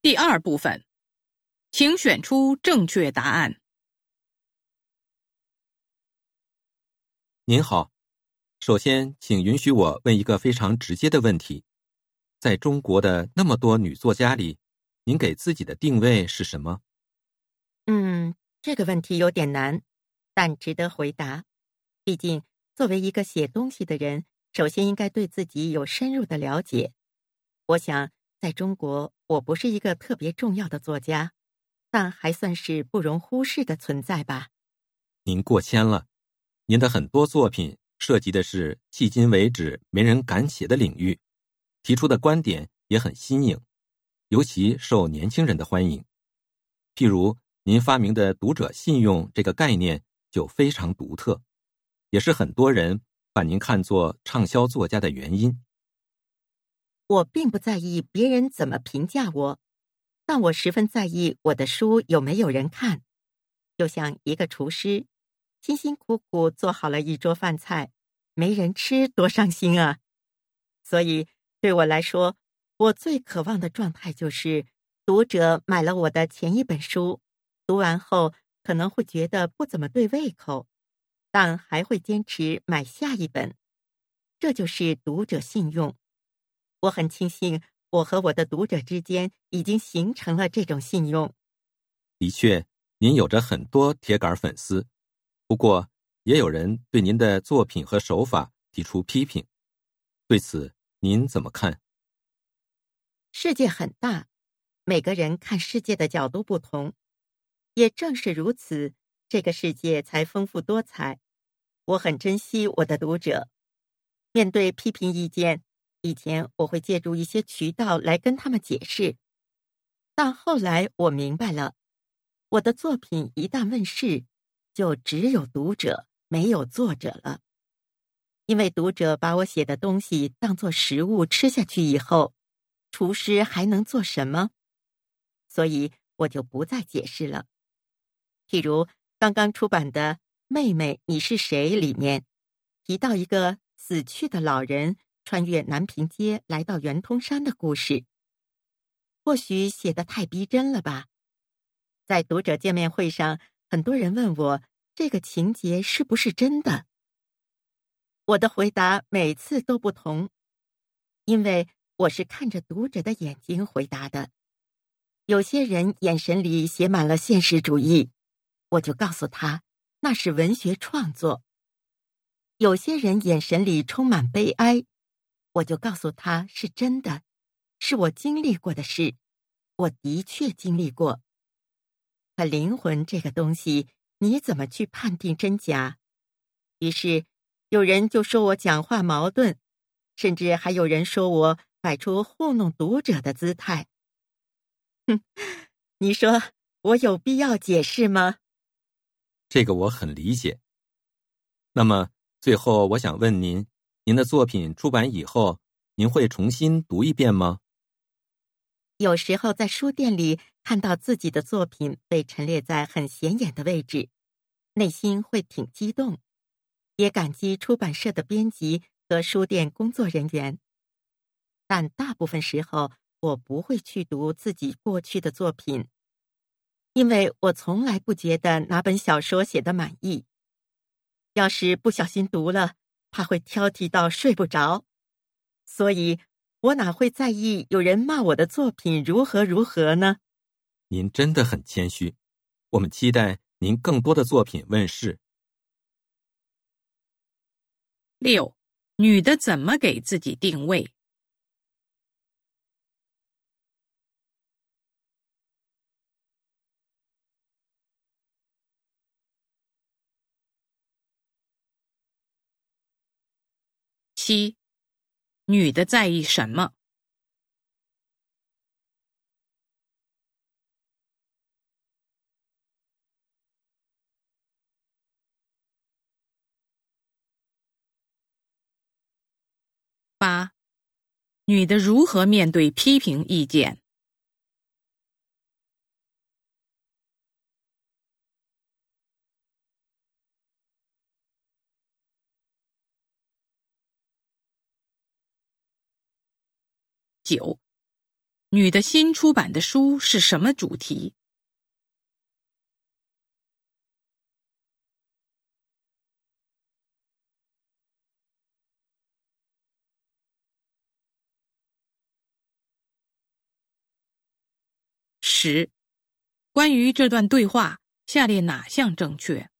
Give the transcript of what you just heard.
第二部分，请选出正确答案。您好，首先，请允许我问一个非常直接的问题：在中国的那么多女作家里，您给自己的定位是什么？嗯，这个问题有点难，但值得回答。毕竟，作为一个写东西的人，首先应该对自己有深入的了解。我想，在中国，我不是一个特别重要的作家，但还算是不容忽视的存在吧。您过谦了，您的很多作品涉及的是迄今为止没人敢写的领域，提出的观点也很新颖，尤其受年轻人的欢迎。譬如。您发明的读者信用这个概念就非常独特，也是很多人把您看作畅销作家的原因。我并不在意别人怎么评价我，但我十分在意我的书有没有人看。就像一个厨师，辛辛苦苦做好了一桌饭菜，没人吃多伤心啊！所以对我来说，我最渴望的状态就是读者买了我的前一本书。读完后可能会觉得不怎么对胃口，但还会坚持买下一本。这就是读者信用。我很庆幸我和我的读者之间已经形成了这种信用。的确，您有着很多铁杆粉丝，不过也有人对您的作品和手法提出批评。对此您怎么看？世界很大，每个人看世界的角度不同。也正是如此，这个世界才丰富多彩。我很珍惜我的读者。面对批评意见，以前我会借助一些渠道来跟他们解释，但后来我明白了，我的作品一旦问世，就只有读者，没有作者了。因为读者把我写的东西当做食物吃下去以后，厨师还能做什么？所以我就不再解释了。譬如刚刚出版的《妹妹，你是谁》里面，提到一个死去的老人穿越南平街来到圆通山的故事。或许写的太逼真了吧？在读者见面会上，很多人问我这个情节是不是真的。我的回答每次都不同，因为我是看着读者的眼睛回答的。有些人眼神里写满了现实主义。我就告诉他，那是文学创作。有些人眼神里充满悲哀，我就告诉他是真的，是我经历过的事，我的确经历过。可灵魂这个东西，你怎么去判定真假？于是有人就说我讲话矛盾，甚至还有人说我摆出糊弄读者的姿态。哼，你说我有必要解释吗？这个我很理解。那么最后，我想问您：您的作品出版以后，您会重新读一遍吗？有时候在书店里看到自己的作品被陈列在很显眼的位置，内心会挺激动，也感激出版社的编辑和书店工作人员。但大部分时候，我不会去读自己过去的作品。因为我从来不觉得哪本小说写的满意，要是不小心读了，怕会挑剔到睡不着，所以我哪会在意有人骂我的作品如何如何呢？您真的很谦虚，我们期待您更多的作品问世。六，女的怎么给自己定位？七，女的在意什么？八，女的如何面对批评意见？九，女的新出版的书是什么主题？十，关于这段对话，下列哪项正确？